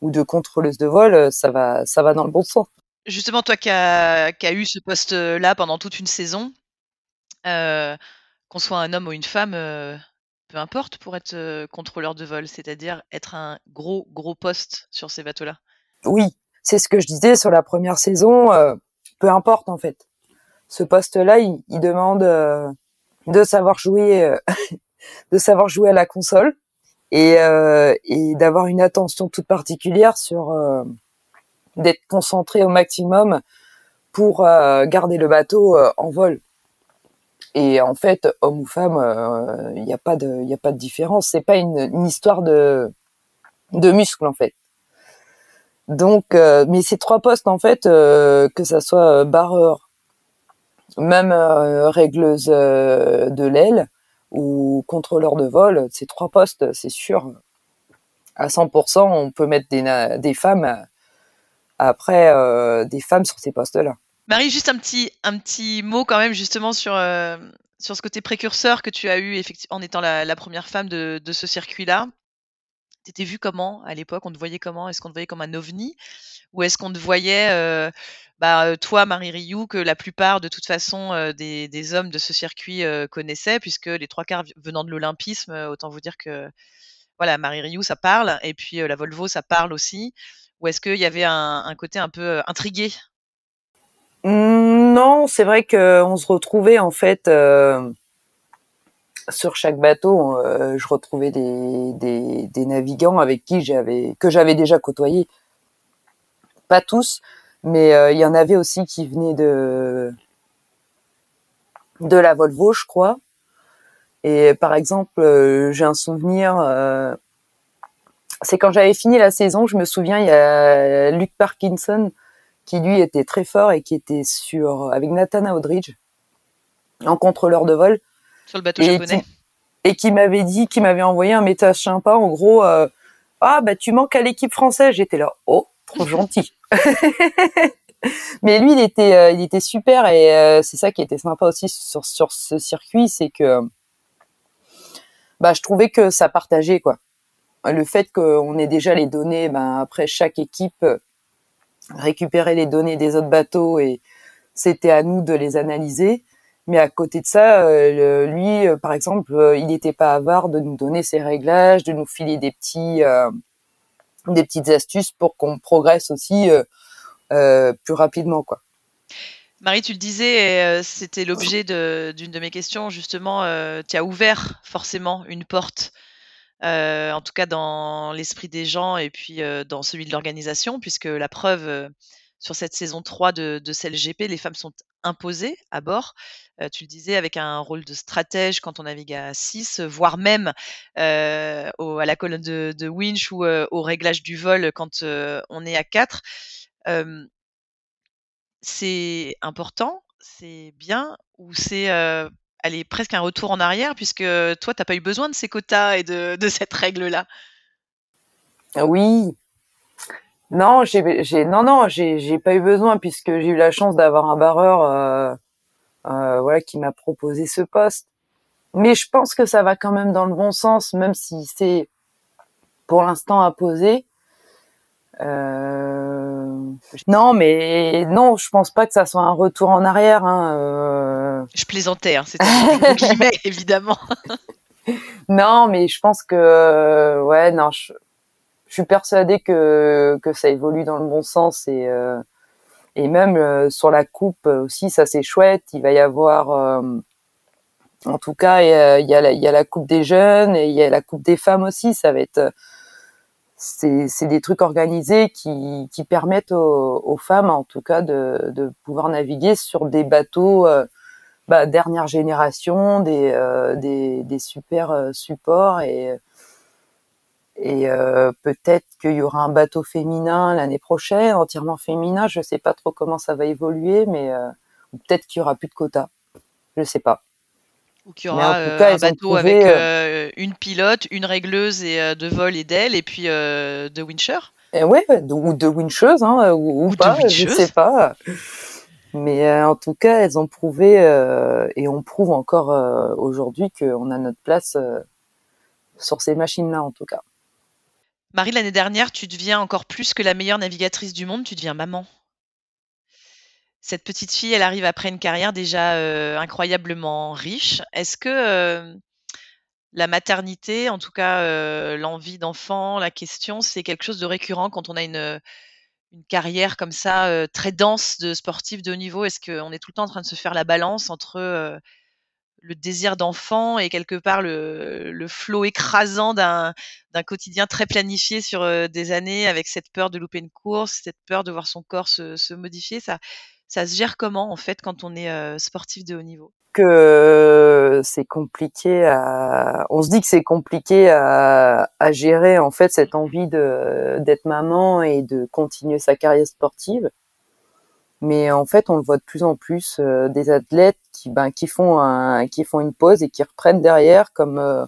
ou de contrôleuse de vol, euh, ça va ça va dans le bon sens. Justement, toi qui as eu ce poste-là pendant toute une saison, euh, qu'on soit un homme ou une femme, peu importe pour être contrôleur de vol, c'est-à-dire être un gros gros poste sur ces bateaux-là. Oui, c'est ce que je disais sur la première saison peu importe en fait. Ce poste-là, il, demande euh, de savoir jouer, euh, de savoir jouer à la console et, euh, et d'avoir une attention toute particulière sur d'être concentré au maximum pour garder le bateau en vol. Et en fait, homme ou femme, il n'y a pas de, il a pas différence. C'est pas une, histoire de de muscles en fait. Donc, euh, mais ces trois postes, en fait, euh, que ça soit euh, barreur, même régleuse de l'aile ou contrôleur de vol, ces trois postes, c'est sûr, à 100%, on peut mettre des femmes après des femmes sur ces postes-là. Marie, juste un petit, un petit mot quand même justement sur, sur ce côté précurseur que tu as eu en étant la, première femme de, de ce circuit-là. Tu étais vue comment à l'époque? On te voyait comment? Est-ce qu'on te voyait comme un ovni? Ou est-ce qu'on te voyait, euh, bah, toi, Marie Rioux, que la plupart de toute façon euh, des, des, hommes de ce circuit euh, connaissaient, puisque les trois quarts venant de l'olympisme, autant vous dire que voilà, Marie Rioux, ça parle, et puis la Volvo, ça parle aussi. Ou est-ce qu'il y avait un, un, côté un peu intrigué? Non, c'est vrai qu'on se retrouvait en fait sur chaque bateau, euh, je retrouvais des, des, navigants avec qui j'avais que j'avais déjà côtoyé. Pas tous, mais euh, il y en avait aussi qui venaient de de la Volvo, je crois. Et par exemple, euh, j'ai un souvenir. c'est quand j'avais fini la saison, je me souviens, il y a Luc Parkinson qui lui était très fort et qui était sur avec Nathan Audridge en contrôleur de vol sur le bateau japonais. et qui m'avait dit, qui m'avait envoyé un message sympa, en gros, euh, ah bah tu manques à l'équipe française. J'étais là, oh, trop gentil. Mais lui, il était, euh, il était super et euh, c'est ça qui était sympa aussi sur sur ce circuit, c'est que bah je trouvais que ça partageait quoi. Le fait qu'on ait déjà les données, ben après chaque équipe récupérait les données des autres bateaux et c'était à nous de les analyser. Mais à côté de ça, euh, lui, euh, par exemple, euh, il n'était pas avare de nous donner ses réglages, de nous filer des petits, des petites astuces pour qu'on progresse aussi plus rapidement, quoi. Marie, tu le disais, c'était l'objet d'une de, mes questions. Justement, tu as ouvert forcément une porte, en tout cas dans l'esprit des gens et puis dans celui de l'organisation, puisque la preuve sur cette saison 3 de, de CLGP, les femmes sont imposées à bord tu le disais, avec un rôle de stratège quand on navigue à 6, voire même à la colonne de, winch ou au réglage du vol quand on est à 4. c'est important, c'est bien, ou c'est aller presque un retour en arrière, puisque toi, tu n'as pas eu besoin de ces quotas et de, cette règle-là ah Oui, non, j'ai, non, non, j'ai, pas eu besoin puisque j'ai eu la chance d'avoir un barreur euh, voilà, qui m'a proposé ce poste. Mais je pense que ça va quand même dans le bon sens, même si c'est pour l'instant imposé. Euh... Non, mais non, je pense pas que ça soit un retour en arrière. Hein, euh... Plaisantais, hein, c'était évidemment. non, mais je pense que ouais, non, je, je, suis persuadée que que ça évolue dans le bon sens et euh, et même euh, sur la coupe aussi, ça c'est chouette. Il va y avoir, euh, en tout cas, il y, a, il, y a la, coupe des jeunes et il y a la coupe des femmes aussi. Ça va être, c'est, des trucs organisés qui, qui permettent aux, femmes, en tout cas, de, de pouvoir naviguer sur des bateaux euh, bah, dernière génération, des, des, des super supports et et euh, peut-être qu'il y aura un bateau féminin l'année prochaine, entièrement féminin. Je ne sais pas trop comment ça va évoluer, mais euh, peut-être qu'il y aura plus de quotas. Je ne sais pas. Ou qu'il y aura euh, un bateau avec une pilote, une régleuse et de vol et d'aile, et puis de wincher. Et ouais, ou de wincheuse, hein, ou, pas, je ne sais pas. Mais en tout cas, elles ont prouvé et on prouve encore aujourd'hui qu'on a notre place sur ces machines-là, en tout cas. Marie, l'année dernière, tu deviens encore plus que la meilleure navigatrice du monde, tu deviens maman. Cette petite fille, elle arrive après une carrière déjà euh, incroyablement riche. Est-ce que euh, la maternité, en tout cas euh, l'envie d'enfant, la question, c'est quelque chose de récurrent quand on a une, une carrière comme ça, très dense de sportifs de haut niveau? Est-ce qu'on est tout le temps en train de se faire la balance entre le désir d'enfant et quelque part le, le flot écrasant d'un, quotidien très planifié sur euh, des années avec cette peur de louper une course, cette peur de voir son corps se, modifier? Ça, ça se gère comment en fait quand on est euh, sportif de haut niveau? Que c'est compliqué à. On se dit que c'est compliqué à, à, gérer en fait cette envie de, d'être maman et de continuer sa carrière sportive. Mais en fait, on le voit de plus en plus euh, des athlètes qui, ben, qui font un, qui font une pause et qui reprennent derrière, comme euh,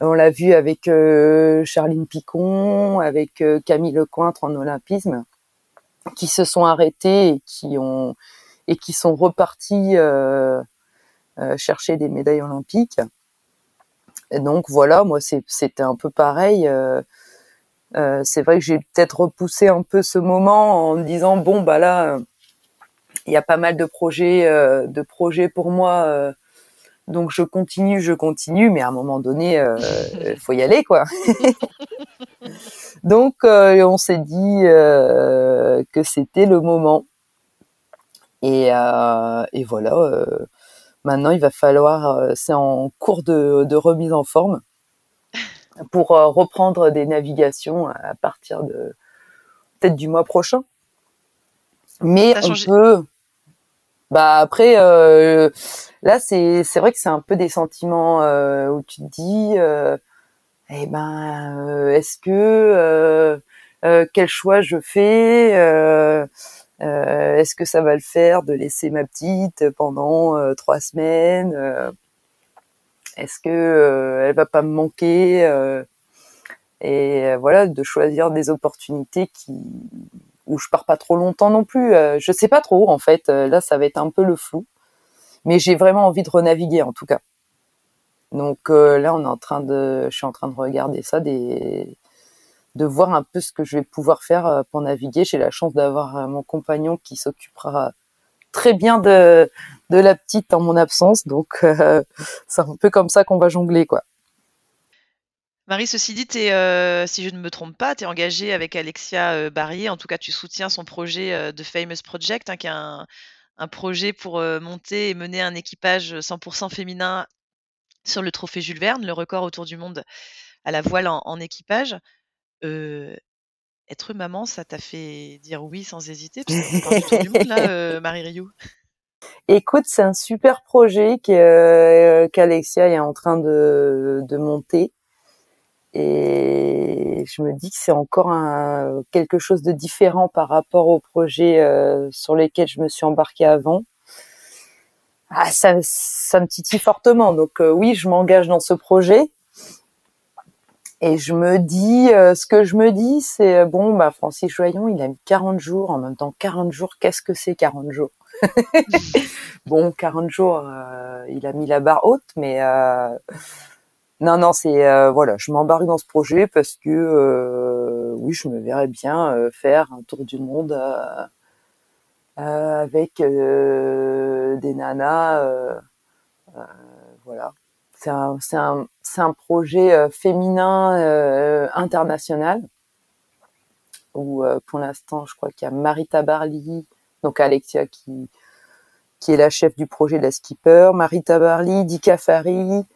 On l'a vu avec Charline Picon, avec Camille Lecointre en olympisme, qui se sont arrêtés et qui ont et qui sont repartis euh, chercher des médailles olympiques. Donc voilà, moi c'était un peu pareil. c'est vrai que j'ai peut-être repoussé un peu ce moment en me disant bon bah là il y a pas mal de projets de projets pour moi donc je continue, je continue, mais à un moment donné, euh, il faut y aller, quoi. Donc euh, on s'est dit euh, que c'était le moment. Et, et voilà. maintenant, il va falloir, c'est en cours de, de, remise en forme pour reprendre des navigations à partir de peut-être du mois prochain. Mais on peut. Bah après, euh, là c'est c'est vrai que c'est un peu des sentiments euh, où tu te dis, euh, eh ben, euh, est-ce que quel choix je fais Est-ce que ça va le faire de laisser ma petite pendant trois semaines Est-ce que elle va pas me manquer Et voilà, de choisir des opportunités qui où je pars pas trop longtemps non plus. Euh, je sais pas trop en fait. Euh, là, ça va être un peu le flou, mais j'ai vraiment envie de renaviguer en tout cas. Donc euh, là, on est en train de, je suis en train de regarder ça, des, de voir un peu ce que je vais pouvoir faire pour naviguer. J'ai la chance d'avoir mon compagnon qui s'occupera très bien de de la petite en mon absence, donc c'est un peu comme ça qu'on va jongler quoi. Marie, ceci dit, euh, si je ne me trompe pas, tu es engagée avec Alexia euh, Barrier. En tout cas, tu soutiens son projet euh, de Famous Project, hein, qui est un, projet pour monter et mener un équipage 100% féminin sur le trophée Jules Verne, le record autour du monde à la voile en, équipage. être maman, ça t'a fait dire oui sans hésiter parce du monde, là, Marie Rioux. Écoute, c'est un super projet qu'Alexia est en train de monter et je me dis que c'est encore un, quelque chose de différent par rapport aux projets euh, sur lesquels je me suis embarquée avant. Ah, ça, ça me titille fortement. Donc euh, oui, je m'engage dans ce projet. Et je me dis, euh, ce que je me dis, c'est bon, bah Francis Joyon, il a mis 40 jours. En même temps, 40 jours, qu'est-ce que c'est 40 jours? Bon, 40 jours, il a mis la barre haute, mais non, non, c'est euh, voilà, je m'embarque dans ce projet parce que euh, oui, je me verrais bien euh, faire un tour du monde avec des nanas. voilà, c'est un, projet féminin international où pour l'instant, je crois qu'il y a Marita Barli, donc Alexia qui qui est la chef du projet de la skipper, Marita Barli, Dika Fari,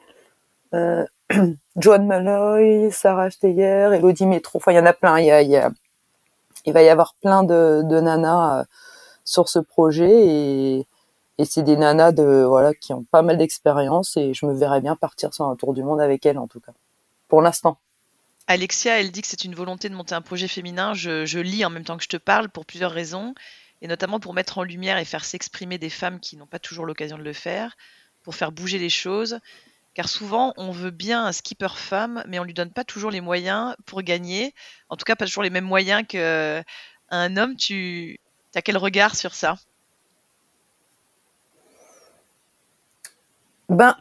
euh, Malloy, Sarah Steyer, Elodie Métro. Enfin, il y en a plein. Il, va y avoir plein de, nanas euh, sur ce projet et, c'est des nanas de voilà qui ont pas mal d'expérience et je me verrais bien partir sur un tour du monde avec elles en tout cas. Pour l'instant. Alexia, elle dit que c'est une volonté de monter un projet féminin. Je, lis en même temps que je te parle pour plusieurs raisons, et notamment pour mettre en lumière et faire s'exprimer des femmes qui n'ont pas toujours l'occasion de le faire, pour faire bouger les choses, car souvent on veut bien un skipper femme, mais on lui donne pas toujours les moyens pour gagner. En tout cas, pas toujours les mêmes moyens qu'un homme. Tu as quel regard sur ça? Ben,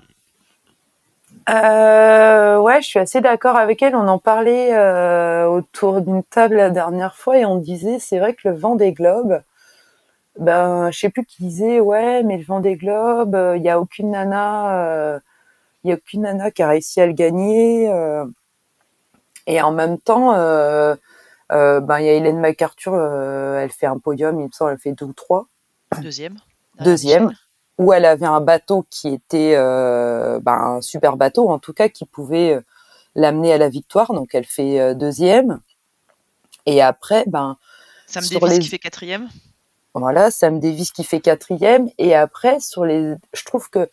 euh, ouais, je suis assez d'accord avec elle. On en parlait euh, autour d'une table la dernière fois et on disait, c'est vrai que le vent des globes, ben, je sais plus qui disait, ouais, mais le vent des globes, il n'y a aucune nana euh, il y a aucune nana qui a réussi à le gagner. Euh, et en même temps, euh, euh, ben il y a Hélène MacArthur, elle fait un podium, il me semble, elle fait deux ou trois. Deuxième. Deuxième. Où elle avait un bateau qui était ben, un super bateau, en tout cas, qui pouvait l'amener à la victoire. Donc elle fait deuxième. Et après, ben. Sam Davis qui fait quatrième. Voilà, Sam Davis qui fait quatrième. Et après, sur les, je trouve que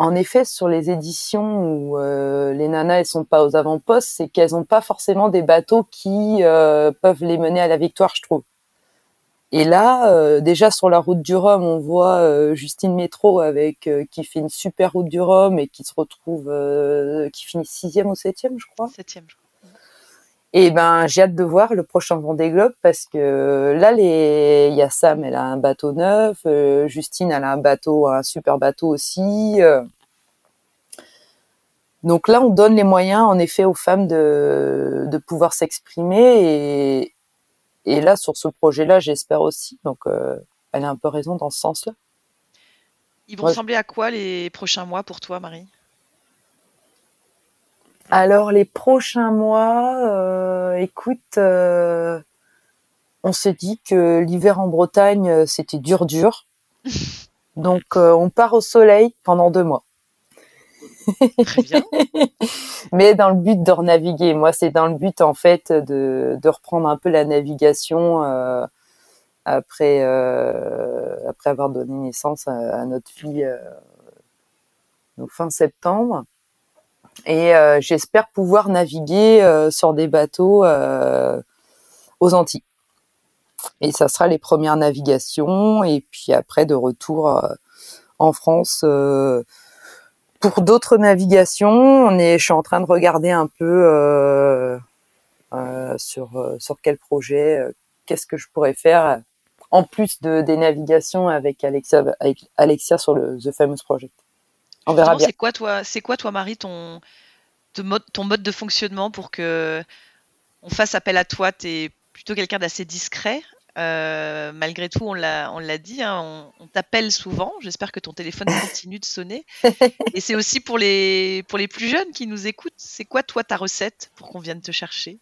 en effet, sur les éditions où euh, les nanas elles sont pas aux avant-postes, c'est qu'elles ont pas forcément des bateaux qui euh, peuvent les mener à la victoire, je trouve. Et là, déjà sur la route du Rhum, on voit Justine Métro avec qui fait une super route du Rhum et qui se retrouve, qui finit sixième ou septième, je crois. Septième, je crois. Et ben, j'ai hâte de voir le prochain Vendée Globe parce que là, les, il y a Sam, elle a un bateau neuf, euh, Justine, elle a un bateau, un super bateau aussi. Euh. Donc là, on donne les moyens, en effet, aux femmes de, de pouvoir s'exprimer et, et là, sur ce projet-là, j'espère aussi. Donc, euh, elle a un peu raison dans ce sens-là. Ils vont ressembler à quoi les prochains mois pour toi, Marie? Alors les prochains mois, euh, écoute, euh, on s'est dit que l'hiver en Bretagne euh, c'était dur dur, donc on part au soleil pendant deux mois. Très bien. Mais dans le but de renaviguer. Moi, c'est dans le but en fait de, reprendre un peu la navigation après après avoir donné naissance à, notre fille donc fin septembre. Et euh, j'espère pouvoir naviguer euh, sur des bateaux euh, aux Antilles. Et ça sera les premières navigations. Et puis après, de retour en France pour d'autres navigations. Je suis en train de regarder un peu sur sur quel projet, qu'est-ce que je pourrais faire en plus de des navigations avec Alexia, avec Alexia sur le The Famous Project. On verra bien. C'est quoi toi, c'est quoi toi Marie ton, mode, ton mode de fonctionnement pour que on fasse appel à toi? Tu es plutôt quelqu'un d'assez discret. Euh, malgré tout, on l'a, on l'a dit, hein, on, t'appelle souvent. J'espère que ton téléphone continue de sonner. Et c'est aussi pour les, pour les plus jeunes qui nous écoutent. C'est quoi, toi, ta recette pour qu'on vienne te chercher?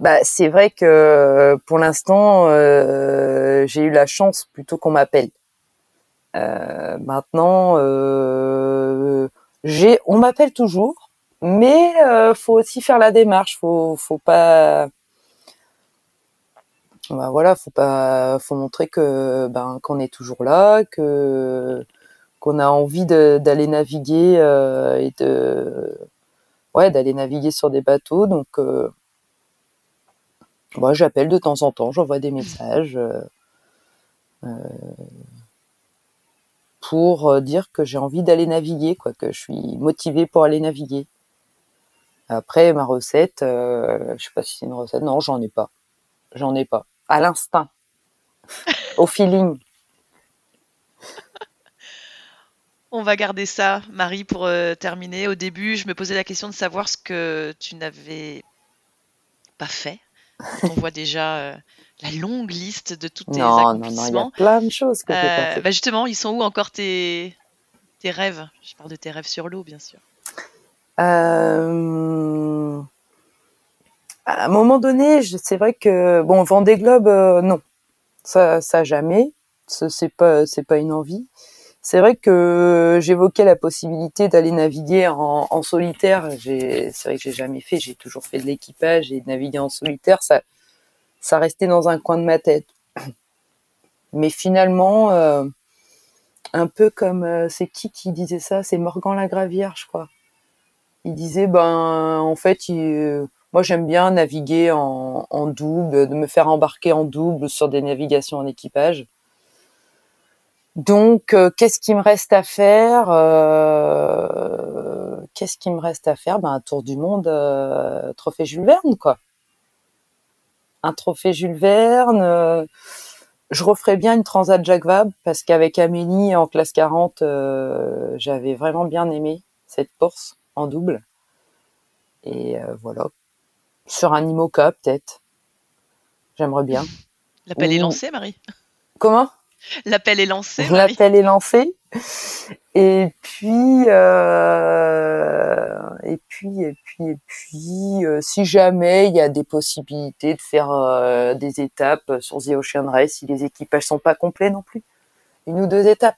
Bah, c'est vrai que pour l'instant, euh, j'ai eu la chance plutôt qu'on m'appelle. Euh, maintenant, euh, j'ai, on m'appelle toujours, mais euh, faut aussi faire la démarche. Faut, faut pas, bah voilà, faut pas, faut montrer que ben qu'on est toujours là, que qu'on a envie d'aller naviguer euh, et de ouais d'aller naviguer sur des bateaux. Donc moi, j'appelle de temps en temps, j'envoie des messages. Pour euh, dire que j'ai envie d'aller naviguer, quoi, que je suis motivée pour aller naviguer. Après, ma recette, euh, je sais pas si c'est une recette. Non, j'en ai pas. J'en ai pas. À l'instinct. Au feeling. On va garder ça, Marie, pour euh, terminer. Au début, je me posais la question de savoir ce que tu n'avais pas fait. On voit déjà la longue liste de toutes tes non, Non, non, il y a plein de choses que euh, bah Justement, ils sont où encore tes, tes rêves? Je parle de tes rêves sur l'eau, bien sûr. Euh... À un moment donné, c'est vrai que bon, Vendée Globe, euh, non, ça, ça jamais. C'est pas, c'est pas une envie. C'est vrai que j'évoquais la possibilité d'aller naviguer en, en solitaire. C'est vrai que j'ai jamais fait. J'ai toujours fait de l'équipage et naviguer en solitaire. Ça, ça restait dans un coin de ma tête. Mais finalement, euh, un peu comme euh, c'est qui qui disait ça? C'est Morgan Lagravière, je crois. Il disait ben en fait, euh, moi j'aime bien naviguer en, double, de me faire embarquer en double sur des navigations en équipage. Donc qu'est-ce qui me reste à faire Qu'est-ce qui me reste à faire? Ben un tour du monde, trophée Jules Verne, quoi un trophée Jules Verne. Euh, je referais bien une Transat Jacques Vabre parce qu'avec Amélie en classe 40, euh, j'avais vraiment bien aimé cette course en double. Et euh, voilà. Sur un IMOCA peut-être. J'aimerais bien. L'appel est lancé, Marie. Comment? L'appel est lancé. L'appel est lancé. Et puis, euh, et puis, et puis, et puis, euh, si jamais il y a des possibilités de faire euh, des étapes sur The Ocean Race, si les équipages sont pas complets non plus, une ou deux étapes.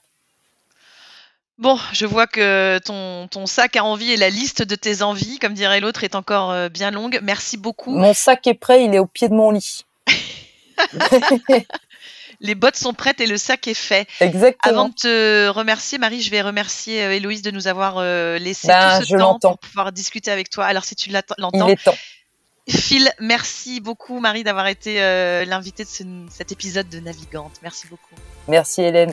Bon, je vois que ton, ton sac a envie et la liste de tes envies, comme dirait l'autre, est encore bien longue. Merci beaucoup. Mon sac est prêt, il est au pied de mon lit. les bottes sont prêtes et le sac est fait. Exactement. Avant de te remercier, Marie, je vais remercier euh, Héloïse de nous avoir euh, laissé ben, tout ce temps pour pouvoir discuter avec toi. Alors, si tu l'entends, il est temps. Phil, merci beaucoup Marie d'avoir été euh, l'invitée de cet épisode de Navigante. Merci beaucoup. Merci Hélène.